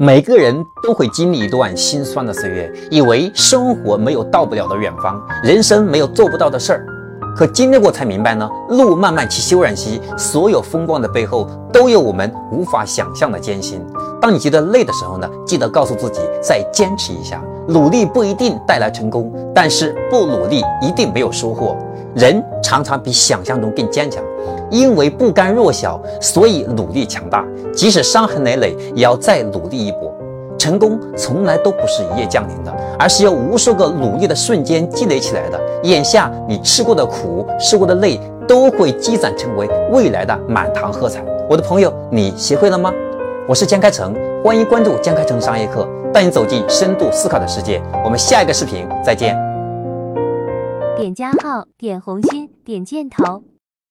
每个人都会经历一段心酸的岁月，以为生活没有到不了的远方，人生没有做不到的事儿。可经历过才明白呢，路漫漫其修远兮，所有风光的背后都有我们无法想象的艰辛。当你觉得累的时候呢，记得告诉自己再坚持一下。努力不一定带来成功，但是不努力一定没有收获。人常常比想象中更坚强。因为不甘弱小，所以努力强大。即使伤痕累累，也要再努力一搏。成功从来都不是一夜降临的，而是由无数个努力的瞬间积累起来的。眼下你吃过的苦、受过的累，都会积攒成为未来的满堂喝彩。我的朋友，你学会了吗？我是江开成，欢迎关注江开成商业课，带你走进深度思考的世界。我们下一个视频再见。点加号，点红心，点箭头。